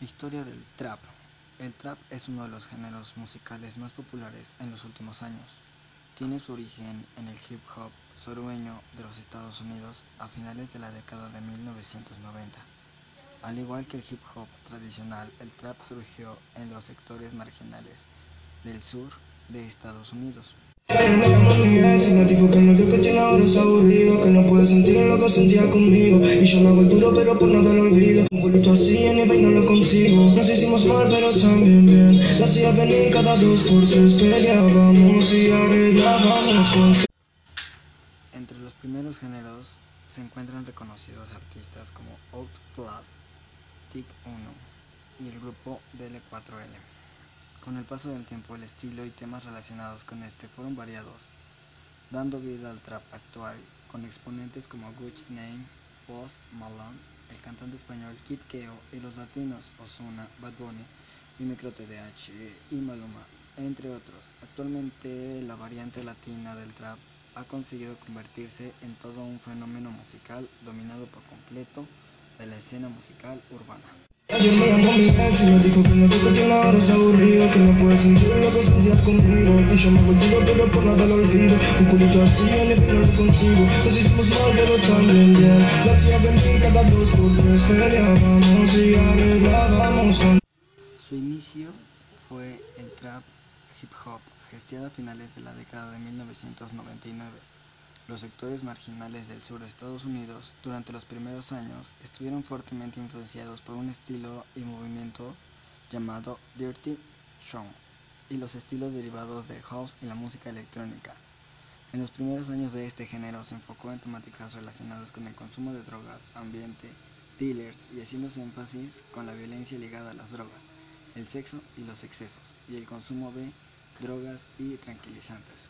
Historia del trap. El trap es uno de los géneros musicales más populares en los últimos años. Tiene su origen en el hip hop sureño de los Estados Unidos a finales de la década de 1990. Al igual que el hip hop tradicional, el trap surgió en los sectores marginales del sur de Estados Unidos. Nos hicimos mal pero también bien. La hacía venir cada dos por tres Peleábamos y arreglábamos con... Entre los primeros géneros se encuentran reconocidos artistas como Outclass, Tic 1 y el grupo DL4L. Con el paso del tiempo el estilo y temas relacionados con este fueron variados, dando vida al trap actual, con exponentes como Gucci Name, Post Malone, el cantante español Kid Keo y los latinos Ozuna, Bad Bunny, y Micro TDH y Maluma, entre otros. Actualmente la variante latina del trap ha conseguido convertirse en todo un fenómeno musical dominado por completo de la escena musical urbana. Ayer me llamó mi ex y me dijo que no que tiene ahora es aburrido Que no puede sentir lo que sentía conmigo. Y yo me volví pero por nada lo olvido. Un culito así en el no lo consigo. Nos hicimos mal pero también bien La hacía venir cada dos por tres Peleábamos y arreglábamos con Su inicio fue el trap hip hop, gestiado a finales de la década de 1999 los sectores marginales del sur de Estados Unidos durante los primeros años estuvieron fuertemente influenciados por un estilo y movimiento llamado Dirty Show y los estilos derivados del house y la música electrónica. En los primeros años de este género se enfocó en temáticas relacionadas con el consumo de drogas, ambiente, dealers y haciéndose énfasis con la violencia ligada a las drogas, el sexo y los excesos, y el consumo de drogas y tranquilizantes.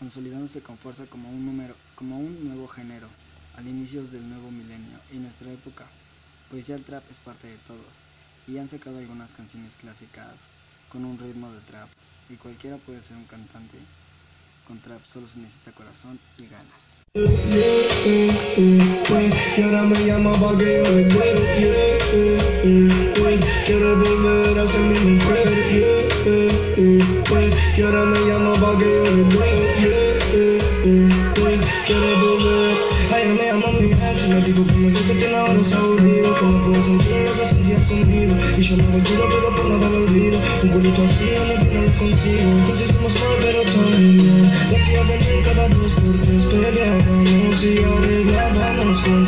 consolidándose con fuerza como un, número, como un nuevo género, al inicio del nuevo milenio y nuestra época, pues ya el trap es parte de todos, y han sacado algunas canciones clásicas con un ritmo de trap, y cualquiera puede ser un cantante con trap, solo se necesita corazón y ganas. Y ahora me llama pa' que yo le dé Quiero volver. Ayer me llamó mi ex me dijo que me que tiene ahora es aburrido Que no puede sentir lo que sentía conmigo. Y yo me recuerdo pero por nada lo olvido. Un culito así el que no lo consigo. Nos hicimos mal pero también hacía venir cada dos por tres Peleábamos y arreglábamos con